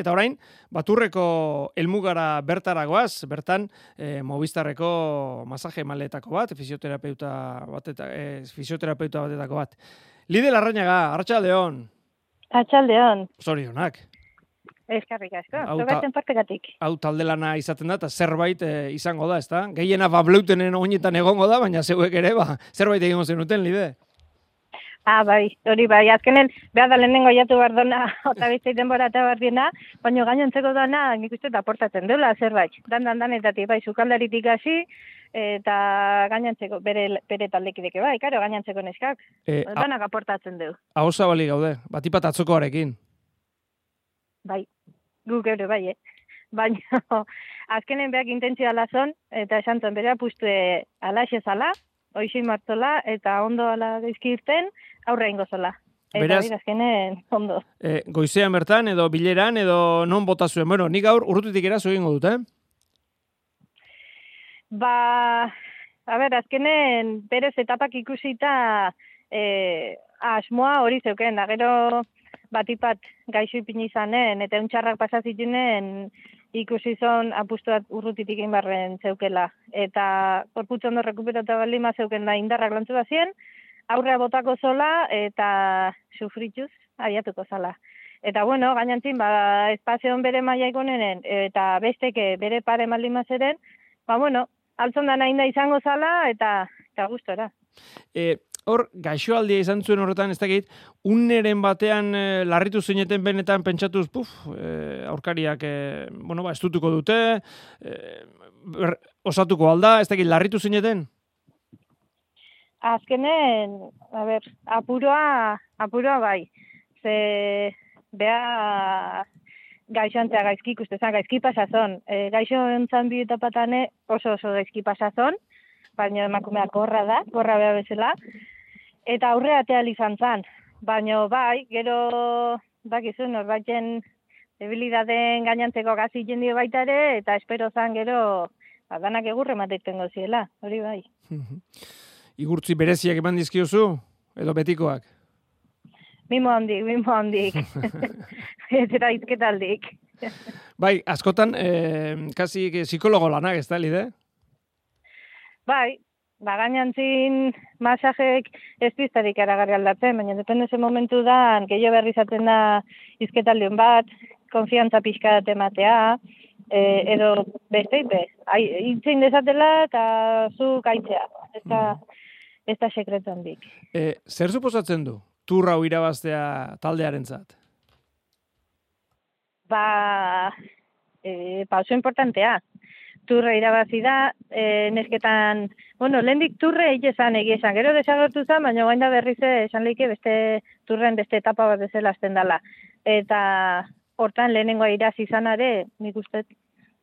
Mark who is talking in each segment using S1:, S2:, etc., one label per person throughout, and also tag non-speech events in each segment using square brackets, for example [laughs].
S1: Eta orain, baturreko elmugara bertaragoaz, bertan e, mobistarreko masaje maletako bat, fisioterapeuta, bateta, e, fisioterapeuta batetako bat. Lide Larrañaga, Arratxaldeon.
S2: Arratxaldeon.
S1: Zorionak.
S2: Eskarrik asko, zogatzen partekatik.
S1: Hau talde lana izaten da, eta zerbait e, izango da, ezta? Gehiena bableutenen oinetan egongo da, baina zeuek ere, ba, zerbait egingo zenuten, Lide.
S2: Ah, bai, hori bai, azkenen, behar da lehenengo jatu behar dona, [laughs] eta beste denbora eta behar diena, baina gainontzeko dana, nik uste da portatzen dela, zerbait, dan, dan, dan, eta bai, sukaldaritik hasi, eta gainontzeko, bere, bere taldekideke bai, karo, gainontzeko neskak, e, danak aportatzen du.
S1: Hau zabali gaude, batipat atzokoarekin.
S2: Bai, guk ere bai, eh? Baina, [laughs] azkenen behak intentzioa lazon, eta esan zuen, bere apustu alaxe zala, oixin martzola, eta ondo ala gaizki irten, aurre ingo zola. Eta Beraz, azkenen, ondo.
S1: E, goizean bertan, edo bileran, edo non bota zuen. Bueno, nik gaur urrututik erazo egingo dut, eh?
S2: Ba, a ber, azkenen, berez etapak ikusita, e, asmoa hori zeuken, da gero batipat gaixo ipini izanen, eta untxarrak pasazitunen, ikusi zon apustuat urrutitik inbarren zeukela. Eta korputzu ondo rekuperata balima zeuken da indarrak lantzu bazien, aurrea botako zola eta sufrituz abiatuko zala. Eta bueno, gainantzin, ba, espazioan bere maia ikonenen, eta besteke bere pare maldima zeren, ba bueno, altzon da nahi izango zala, eta, eta gustora.
S1: E, hor, gaixoaldia izan zuen horretan, ez dakit, unneren batean e, larritu zineten benetan pentsatuz, puf, e, aurkariak, e, bueno, ba, estutuko dute, e, osatuko alda, ez dakit, larritu zineten?
S2: Azkenen, a ber, apuroa, apuroa bai, ze, bea, gaixantzea gaizki ikuste zen, gaizki pasazon. E, gaixo entzan bi etapatane oso oso gaizki pasazon, baina emakumea korra da, korra beha bezala, eta aurre atea izan zan. Baina bai, gero bakizu norbaiten debilidaden gainantzeko gazi jendio baita ere, eta espero zan gero adanak egurre mateiten goziela, hori bai. [laughs]
S1: Igurtzi bereziak eman dizkiozu, edo betikoak?
S2: Mimo handik, mimo handik. [laughs] Eta izketaldik.
S1: bai, askotan, eh, kasi psikologo lanak ez da, lide?
S2: Bai, ba, gainantzin masajek ez biztarik aragarri aldatzen, baina depende ze momentu da, gehiago berri zaten da izketaldion bat, konfiantza pixka ematea, e, edo beste ipe, itzein dezatela eta zu gaitzea, ez da, ez da sekretu handik.
S1: E, zer suposatzen du, turra irabaztea taldearen zat?
S2: Ba, e, pauso importantea, turre irabazi da, e, nesketan, bueno, lehendik turre egia esan egia esan, gero desagertu zen, baina guain da berriz esan leike beste turren beste etapa bat bezala azten dela. Eta hortan lehenengoa irazi izan are, nik uste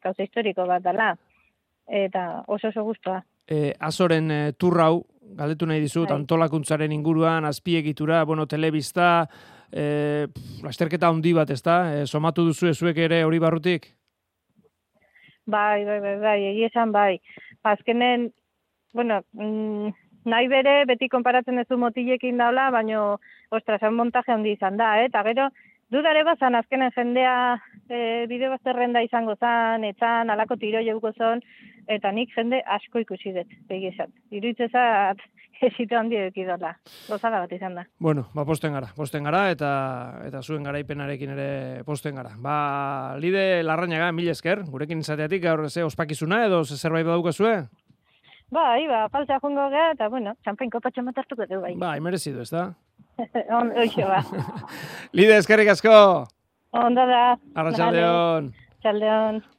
S2: gauza historiko bat dela. Eta oso oso guztua.
S1: E, azoren e, turrau, galdetu nahi dizut, Hai. antolakuntzaren inguruan, azpiegitura, bueno, telebista, e, lasterketa handi bat, ez da? E, somatu duzu ezuek ere hori barrutik?
S2: Bai, bai, bai, bai, egi esan bai. Azkenen, bueno, mm, nahi bere, beti konparatzen ez du motilekin daula, baino, ostras, hau montaje handi izan da, eh? eta gero, dudare bazan, azkenen jendea e, bide bazterrenda izango zan, etzan, alako tiro jeuko zon, eta nik jende asko ikusi dut, egi esan. Iruitzezat, [laughs] Ezito handi ekidola. Gozada bat izan da.
S1: Bueno, ba, posten gara. Posten gara eta eta zuen garaipenarekin ere posten gara. Ba, lide larrainaga, mil esker, gurekin izateatik gaur ze ospakizuna edo ze zerbait badauka zue?
S2: Bai, ba, falta jongo gara, eta, bueno, txampain kopatxan matartuko du, bai.
S1: Bai, merezidu, ez da?
S2: On, oixo, ba.
S1: lide, eskerrik asko!
S2: Onda da.
S1: Arratxaldeon.
S2: Arratxaldeon.